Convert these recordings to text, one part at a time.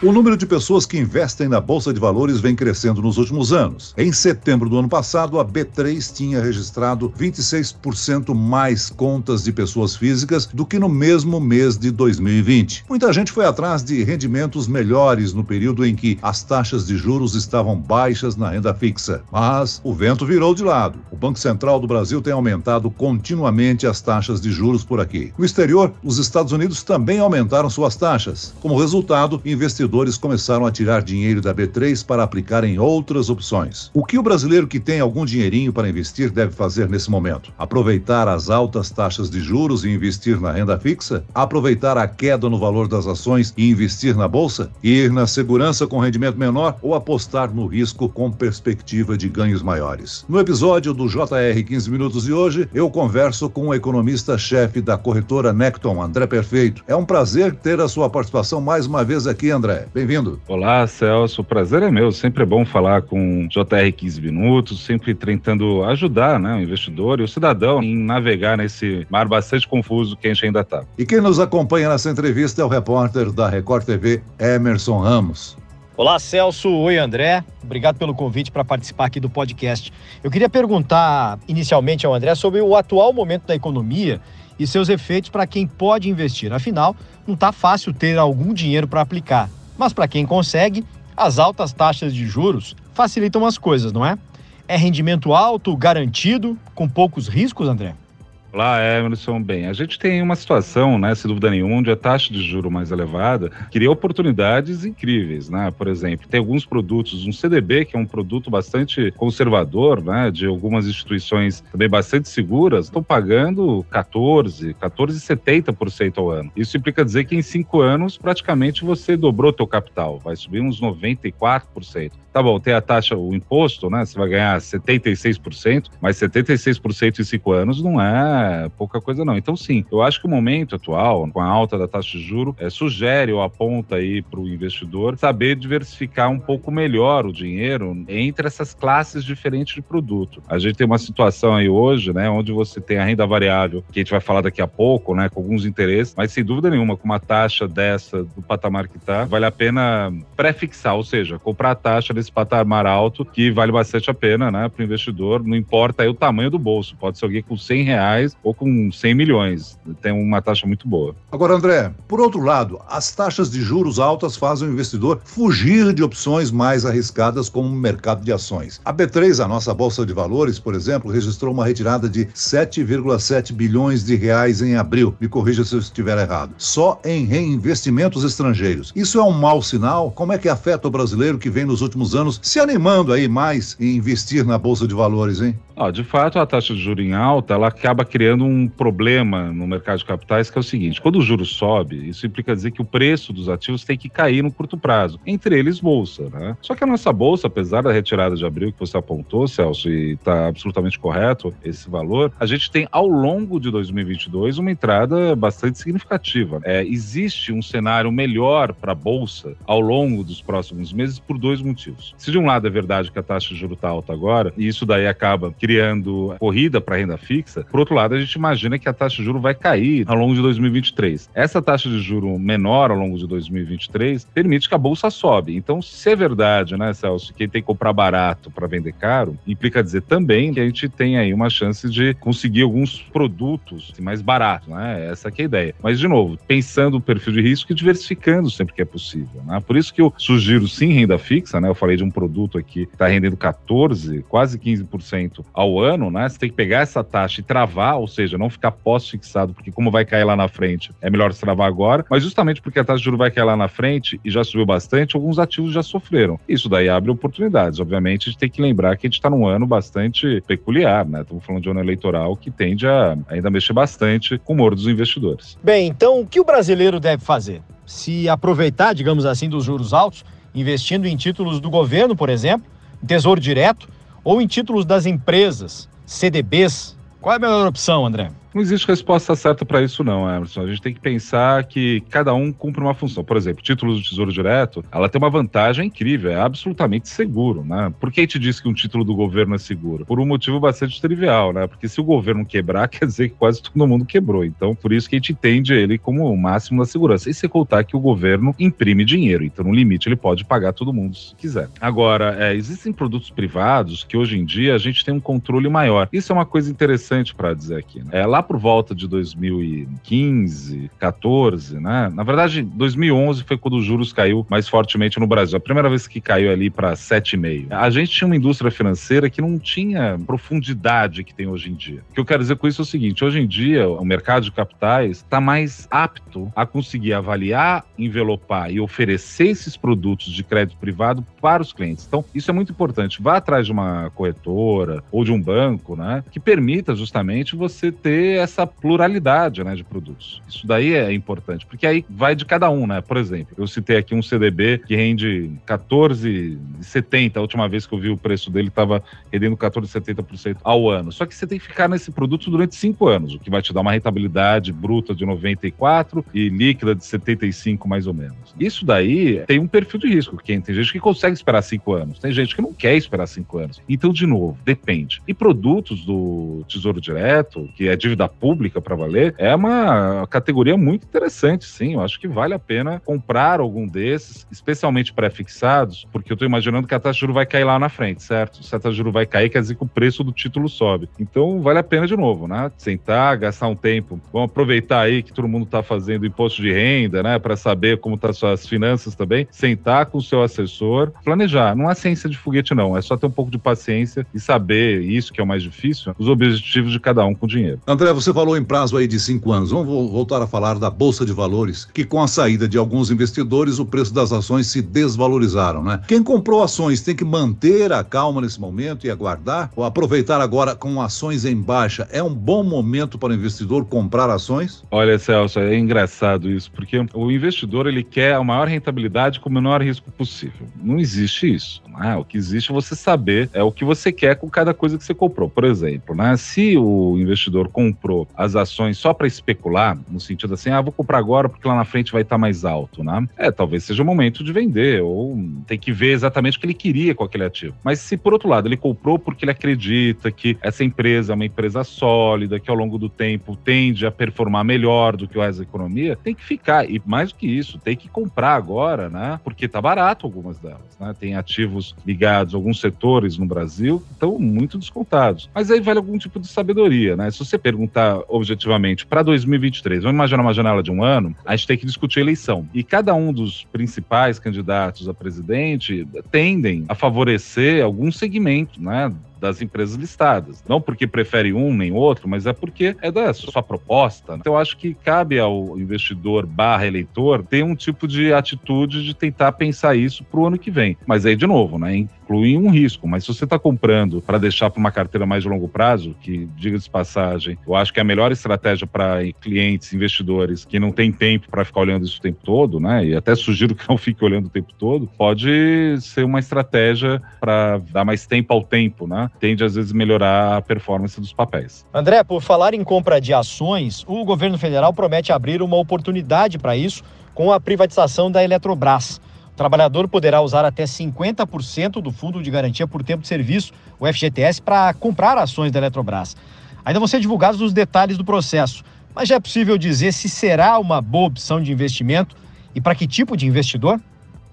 O número de pessoas que investem na Bolsa de Valores vem crescendo nos últimos anos. Em setembro do ano passado, a B3 tinha registrado 26% mais contas de pessoas físicas do que no mesmo mês de 2020. Muita gente foi atrás de rendimentos melhores no período em que as taxas de juros estavam baixas na renda fixa. Mas o vento virou de lado. O Banco Central do Brasil tem aumentado continuamente as taxas de juros por aqui. No exterior, os Estados Unidos também aumentaram suas taxas. Como resultado, investidores investidores começaram a tirar dinheiro da B3 para aplicar em outras opções. O que o brasileiro que tem algum dinheirinho para investir deve fazer nesse momento? Aproveitar as altas taxas de juros e investir na renda fixa? Aproveitar a queda no valor das ações e investir na bolsa? Ir na segurança com rendimento menor ou apostar no risco com perspectiva de ganhos maiores? No episódio do JR 15 Minutos de hoje, eu converso com o economista-chefe da corretora Necton, André Perfeito. É um prazer ter a sua participação mais uma vez aqui, André. Bem-vindo. Olá, Celso. O prazer é meu. Sempre é bom falar com JR 15 Minutos, sempre tentando ajudar né, o investidor e o cidadão em navegar nesse mar bastante confuso que a gente ainda está. E quem nos acompanha nessa entrevista é o repórter da Record TV, Emerson Ramos. Olá, Celso. Oi, André. Obrigado pelo convite para participar aqui do podcast. Eu queria perguntar inicialmente ao André sobre o atual momento da economia e seus efeitos para quem pode investir. Afinal, não está fácil ter algum dinheiro para aplicar. Mas para quem consegue, as altas taxas de juros facilitam as coisas, não é? É rendimento alto, garantido, com poucos riscos, André? Olá, Emerson. Bem, a gente tem uma situação, né, sem dúvida nenhuma, onde a taxa de juro mais elevada cria oportunidades incríveis, né? Por exemplo, tem alguns produtos, um CDB, que é um produto bastante conservador, né, de algumas instituições também bastante seguras, estão pagando 14, 14,70% ao ano. Isso implica dizer que em cinco anos praticamente você dobrou teu capital, vai subir uns 94%. Tá bom, tem a taxa, o imposto, né? Você vai ganhar 76%, mas 76% em cinco anos não é pouca coisa, não. Então, sim, eu acho que o momento atual, com a alta da taxa de juro, é, sugere ou aponta aí para o investidor saber diversificar um pouco melhor o dinheiro entre essas classes diferentes de produto. A gente tem uma situação aí hoje, né, onde você tem a renda variável, que a gente vai falar daqui a pouco, né, com alguns interesses, mas sem dúvida nenhuma, com uma taxa dessa, do patamar que está, vale a pena pré-fixar, ou seja, comprar a taxa desse esse patamar alto que vale bastante a pena, né, para o investidor. Não importa aí o tamanho do bolso, pode ser alguém com 100 reais ou com 100 milhões. Tem uma taxa muito boa. Agora, André, por outro lado, as taxas de juros altas fazem o investidor fugir de opções mais arriscadas como o mercado de ações. A B3, a nossa bolsa de valores, por exemplo, registrou uma retirada de 7,7 bilhões de reais em abril. Me corrija se eu estiver errado. Só em reinvestimentos estrangeiros. Isso é um mau sinal? Como é que afeta o brasileiro que vem nos últimos anos anos se animando aí mais em investir na Bolsa de Valores, hein? Ah, de fato, a taxa de juros em alta, ela acaba criando um problema no mercado de capitais, que é o seguinte, quando o juro sobe, isso implica dizer que o preço dos ativos tem que cair no curto prazo, entre eles bolsa, né? Só que a nossa bolsa, apesar da retirada de abril que você apontou, Celso, e está absolutamente correto esse valor, a gente tem ao longo de 2022 uma entrada bastante significativa. É, existe um cenário melhor para a bolsa ao longo dos próximos meses por dois motivos. Se de um lado é verdade que a taxa de juros está alta agora, e isso daí acaba criando corrida para renda fixa, por outro lado, a gente imagina que a taxa de juros vai cair ao longo de 2023. Essa taxa de juro menor ao longo de 2023 permite que a bolsa sobe. Então, se é verdade, né, Celso, que tem que comprar barato para vender caro, implica dizer também que a gente tem aí uma chance de conseguir alguns produtos mais baratos, né? Essa é a ideia. Mas, de novo, pensando o perfil de risco e diversificando sempre que é possível, né? Por isso que eu sugiro sim renda fixa, né? Eu falei de um produto aqui que está rendendo 14, quase 15% ao ano, né? Você tem que pegar essa taxa e travar, ou seja, não ficar pós-fixado, porque como vai cair lá na frente, é melhor travar agora, mas justamente porque a taxa de juros vai cair lá na frente e já subiu bastante, alguns ativos já sofreram. Isso daí abre oportunidades. Obviamente, a gente tem que lembrar que a gente está num ano bastante peculiar, né? Estamos falando de um ano eleitoral que tende a ainda mexer bastante com o humor dos investidores. Bem, então o que o brasileiro deve fazer? Se aproveitar, digamos assim, dos juros altos investindo em títulos do governo, por exemplo, em tesouro direto, ou em títulos das empresas, CDBs. Qual é a melhor opção, André? Não existe resposta certa para isso, não, Emerson. A gente tem que pensar que cada um cumpre uma função. Por exemplo, título do Tesouro Direto, ela tem uma vantagem incrível, é absolutamente seguro, né? Por que a gente diz que um título do governo é seguro? Por um motivo bastante trivial, né? Porque se o governo quebrar, quer dizer que quase todo mundo quebrou. Então, por isso que a gente entende ele como o máximo da segurança. E se contar que o governo imprime dinheiro, então no limite ele pode pagar todo mundo se quiser. Agora, é, existem produtos privados que hoje em dia a gente tem um controle maior. Isso é uma coisa interessante para dizer aqui. Né? É, lá por volta de 2015, 14, né? Na verdade, 2011 foi quando os juros caiu mais fortemente no Brasil. A primeira vez que caiu ali para 7,5. A gente tinha uma indústria financeira que não tinha profundidade que tem hoje em dia. O que eu quero dizer com isso é o seguinte: hoje em dia, o mercado de capitais está mais apto a conseguir avaliar, envelopar e oferecer esses produtos de crédito privado para os clientes. Então, isso é muito importante. Vá atrás de uma corretora ou de um banco, né, que permita justamente você ter essa pluralidade, né, de produtos. Isso daí é importante, porque aí vai de cada um, né? Por exemplo, eu citei aqui um CDB que rende 14,70. A última vez que eu vi o preço dele estava rendendo 14,70% ao ano. Só que você tem que ficar nesse produto durante cinco anos, o que vai te dar uma rentabilidade bruta de 94 e líquida de 75 mais ou menos. Isso daí tem um perfil de risco. Quem tem gente que consegue esperar cinco anos, tem gente que não quer esperar cinco anos. Então, de novo, depende. E produtos do Tesouro Direto, que é dívida pública para valer, é uma categoria muito interessante, sim. Eu acho que vale a pena comprar algum desses, especialmente pré-fixados, porque eu estou imaginando que a taxa de juros vai cair lá na frente, certo? Se a taxa de juros vai cair, quer dizer que o preço do título sobe. Então, vale a pena de novo, né? Sentar, gastar um tempo. Vamos aproveitar aí que todo mundo está fazendo imposto de renda, né? Para saber como tá suas finanças também. Sentar com o seu assessor, planejar. Não é ciência de foguete, não. É só ter um pouco de paciência e saber isso que é o mais difícil, os objetivos de cada um com o dinheiro. André, você falou em prazo aí de cinco anos. Vamos voltar a falar da Bolsa de Valores, que com a saída de alguns investidores, o preço das ações se desvalorizaram, né? Quem comprou ações tem que manter a calma nesse momento e aguardar? Ou aproveitar agora com ações em baixa? É um bom momento para o investidor comprar ações? Olha, Celso, é engraçado isso, porque o investidor ele quer a maior rentabilidade com o menor risco possível. Não existe isso. Né? O que existe é você saber é o que você quer com cada coisa que você comprou. Por exemplo, né? se o investidor comprou as ações só para especular, no sentido assim, ah, vou comprar agora porque lá na frente vai estar tá mais alto, né? É, talvez seja o momento de vender, ou tem que ver exatamente o que ele queria com aquele ativo. Mas se, por outro lado, ele comprou porque ele acredita que essa empresa é uma empresa sólida, que ao longo do tempo tende a performar melhor do que o resto da economia, tem que ficar. E mais do que isso, tem que comprar agora, né? Porque tá barato algumas delas, né? Tem ativos ligados a alguns setores no Brasil que estão muito descontados. Mas aí vale algum tipo de sabedoria, né? Se você perguntar objetivamente para 2023, vamos imaginar uma janela de um ano, a gente tem que discutir a eleição. E cada um dos principais candidatos a presidente tendem a favorecer algum segmento, né? Das empresas listadas. Não porque prefere um nem outro, mas é porque é da sua proposta. Então, eu acho que cabe ao investidor barra eleitor ter um tipo de atitude de tentar pensar isso para o ano que vem. Mas aí, de novo, né, inclui um risco. Mas se você está comprando para deixar para uma carteira mais de longo prazo, que, diga de passagem, eu acho que é a melhor estratégia para clientes, investidores que não têm tempo para ficar olhando isso o tempo todo, né? E até sugiro que não fique olhando o tempo todo, pode ser uma estratégia para dar mais tempo ao tempo, né? Tende às vezes melhorar a performance dos papéis. André, por falar em compra de ações, o governo federal promete abrir uma oportunidade para isso com a privatização da Eletrobras. O trabalhador poderá usar até 50% do fundo de garantia por tempo de serviço, o FGTS, para comprar ações da Eletrobras. Ainda vão ser divulgados os detalhes do processo, mas já é possível dizer se será uma boa opção de investimento e para que tipo de investidor?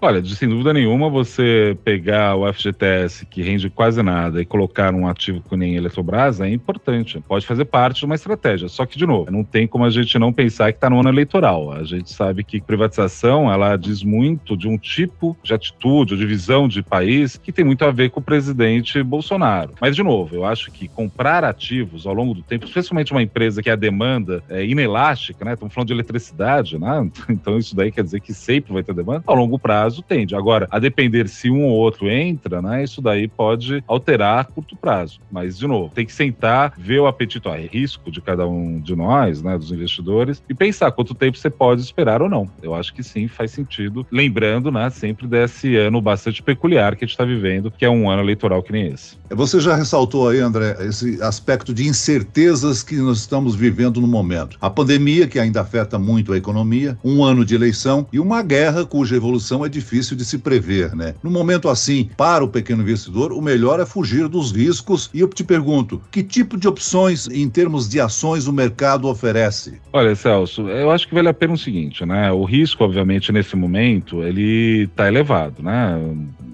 Olha, sem dúvida nenhuma, você pegar o FGTS, que rende quase nada, e colocar um ativo que nem Eletrobras é importante. Pode fazer parte de uma estratégia. Só que, de novo, não tem como a gente não pensar que está no ano eleitoral. A gente sabe que privatização, ela diz muito de um tipo de atitude, de visão de país, que tem muito a ver com o presidente Bolsonaro. Mas, de novo, eu acho que comprar ativos ao longo do tempo, especialmente uma empresa que a demanda é inelástica, né? Estamos falando de eletricidade, né? Então, isso daí quer dizer que sempre vai ter demanda. Ao longo prazo, prazo tende. Agora, a depender se um ou outro entra, né, isso daí pode alterar a curto prazo. Mas, de novo, tem que sentar, ver o apetite, ó, é risco de cada um de nós, né, dos investidores, e pensar quanto tempo você pode esperar ou não. Eu acho que sim, faz sentido. Lembrando, né, sempre desse ano bastante peculiar que a gente está vivendo, que é um ano eleitoral que nem esse. Você já ressaltou aí, André, esse aspecto de incertezas que nós estamos vivendo no momento. A pandemia, que ainda afeta muito a economia, um ano de eleição e uma guerra cuja evolução é de se prever, né? No momento assim, para o pequeno investidor, o melhor é fugir dos riscos. E eu te pergunto, que tipo de opções em termos de ações o mercado oferece? Olha, Celso, eu acho que vale a pena o seguinte, né? O risco, obviamente, nesse momento, ele está elevado, né?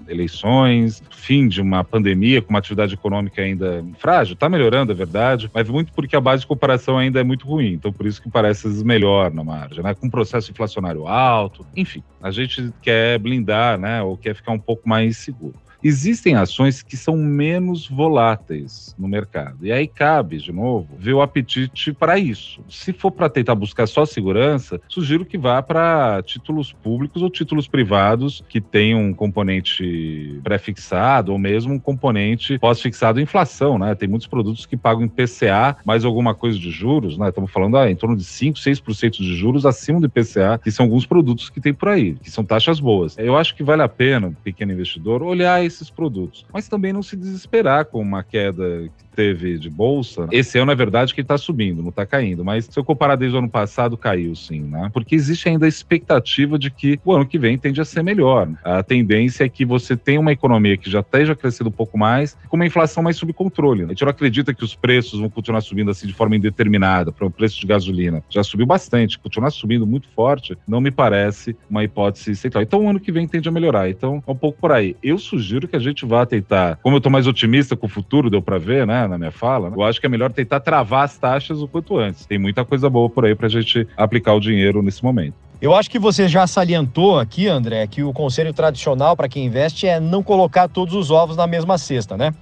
Eleições, fim de uma pandemia com uma atividade econômica ainda frágil. Está melhorando, é verdade, mas muito porque a base de comparação ainda é muito ruim. Então, por isso que parece melhor na margem, né? Com um processo inflacionário alto. Enfim, a gente quer blindar, né? Ou quer ficar um pouco mais seguro. Existem ações que são menos voláteis no mercado. E aí cabe, de novo, ver o apetite para isso. Se for para tentar buscar só segurança, sugiro que vá para títulos públicos ou títulos privados que tenham um componente pré-fixado ou mesmo um componente pós-fixado inflação, né? Tem muitos produtos que pagam em PCA mais alguma coisa de juros, né? Estamos falando ah, em torno de 5, 6% de juros acima do IPCA, que são alguns produtos que tem por aí, que são taxas boas. Eu acho que vale a pena, pequeno investidor, olhar esses produtos. Mas também não se desesperar com uma queda teve de bolsa, esse ano é verdade que está subindo, não está caindo, mas se eu comparar desde o ano passado, caiu sim, né? Porque existe ainda a expectativa de que o ano que vem tende a ser melhor. A tendência é que você tenha uma economia que já esteja crescendo um pouco mais, com uma inflação mais sob controle. A gente não acredita que os preços vão continuar subindo assim de forma indeterminada, para o preço de gasolina. Já subiu bastante, continuar subindo muito forte, não me parece uma hipótese central. Então o ano que vem tende a melhorar. Então é um pouco por aí. Eu sugiro que a gente vá tentar, como eu estou mais otimista com o futuro, deu para ver, né? Na minha fala, eu acho que é melhor tentar travar as taxas o quanto antes. Tem muita coisa boa por aí para a gente aplicar o dinheiro nesse momento. Eu acho que você já salientou aqui, André, que o conselho tradicional para quem investe é não colocar todos os ovos na mesma cesta, né?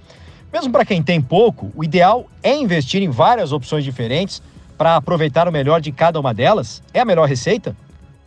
Mesmo para quem tem pouco, o ideal é investir em várias opções diferentes para aproveitar o melhor de cada uma delas. É a melhor receita?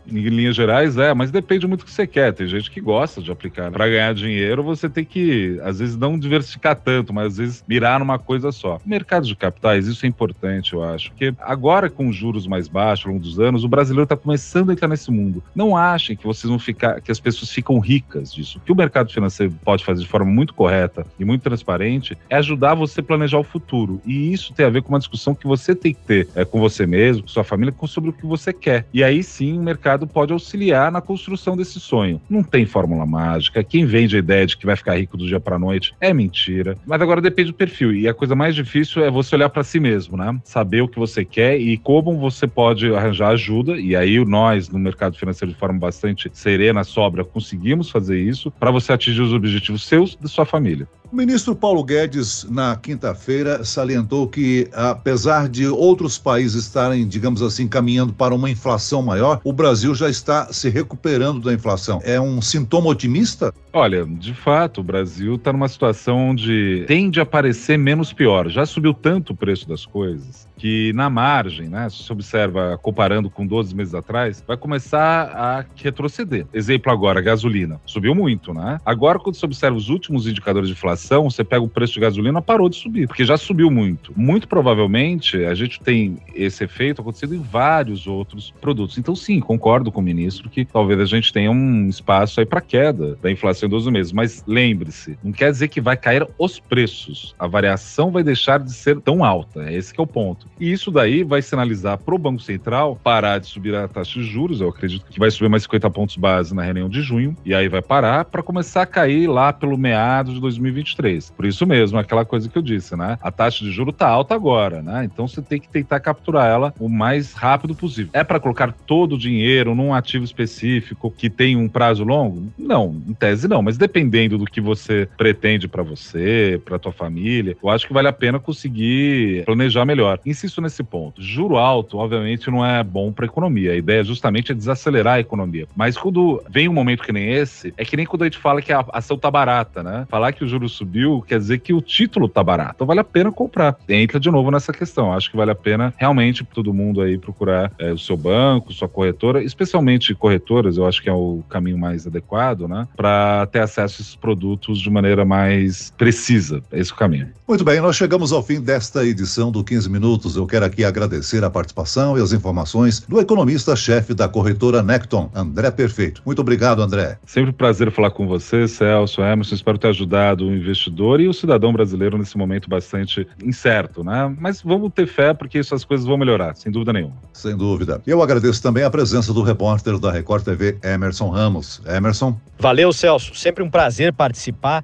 Em linhas gerais, é, mas depende muito do que você quer. Tem gente que gosta de aplicar. Né? Para ganhar dinheiro, você tem que, às vezes, não diversificar tanto, mas às vezes mirar numa coisa só. Mercado de capitais, isso é importante, eu acho. Porque agora, com juros mais baixos ao longo dos anos, o brasileiro está começando a entrar nesse mundo. Não achem que vocês vão ficar, que as pessoas ficam ricas disso. O que o mercado financeiro pode fazer de forma muito correta e muito transparente é ajudar você a planejar o futuro. E isso tem a ver com uma discussão que você tem que ter é, com você mesmo, com sua família, sobre o que você quer. E aí sim o mercado mercado pode auxiliar na construção desse sonho. Não tem fórmula mágica. Quem vende a ideia de que vai ficar rico do dia para noite é mentira. Mas agora depende do perfil. E a coisa mais difícil é você olhar para si mesmo, né? Saber o que você quer e como você pode arranjar ajuda. E aí nós, no mercado financeiro, de forma bastante serena, sobra, conseguimos fazer isso para você atingir os objetivos seus e da sua família. O ministro Paulo Guedes, na quinta-feira, salientou que, apesar de outros países estarem, digamos assim, caminhando para uma inflação maior, o Brasil já está se recuperando da inflação. É um sintoma otimista? Olha, de fato, o Brasil está numa situação onde tende a parecer menos pior. Já subiu tanto o preço das coisas que na margem, né, se observa comparando com 12 meses atrás, vai começar a retroceder. Exemplo agora, gasolina. Subiu muito, né? Agora, quando você observa os últimos indicadores de inflação, você pega o preço de gasolina, parou de subir, porque já subiu muito. Muito provavelmente, a gente tem esse efeito acontecendo em vários outros produtos. Então, sim, concordo com o ministro que talvez a gente tenha um espaço aí para queda da inflação em 12 meses. Mas lembre-se, não quer dizer que vai cair os preços. A variação vai deixar de ser tão alta. É esse que é o ponto. E isso daí vai sinalizar para o Banco Central parar de subir a taxa de juros. Eu acredito que vai subir mais 50 pontos base na reunião de junho. E aí vai parar para começar a cair lá pelo meado de 2023. Por isso mesmo, aquela coisa que eu disse, né? A taxa de juros está alta agora, né? Então você tem que tentar capturar ela o mais rápido possível. É para colocar todo o dinheiro num ativo específico que tem um prazo longo? Não, em tese não. Mas dependendo do que você pretende para você, para tua família, eu acho que vale a pena conseguir planejar melhor insisto nesse ponto. Juro alto, obviamente, não é bom para economia. A ideia justamente é desacelerar a economia. Mas quando vem um momento que nem esse, é que nem quando a gente fala que a ação tá barata, né? Falar que os juros subiu, quer dizer que o título tá barato. Então vale a pena comprar. Entra de novo nessa questão. Acho que vale a pena realmente todo mundo aí procurar é, o seu banco, sua corretora, especialmente corretoras, eu acho que é o caminho mais adequado, né? Para ter acesso a esses produtos de maneira mais precisa. É esse o caminho. Muito bem, nós chegamos ao fim desta edição do 15 Minutos. Eu quero aqui agradecer a participação e as informações do economista-chefe da corretora Necton, André Perfeito. Muito obrigado, André. Sempre um prazer falar com você, Celso, Emerson. Espero ter ajudado o investidor e o cidadão brasileiro nesse momento bastante incerto, né? Mas vamos ter fé porque essas coisas vão melhorar, sem dúvida nenhuma. Sem dúvida. Eu agradeço também a presença do repórter da Record TV, Emerson Ramos. Emerson. Valeu, Celso. Sempre um prazer participar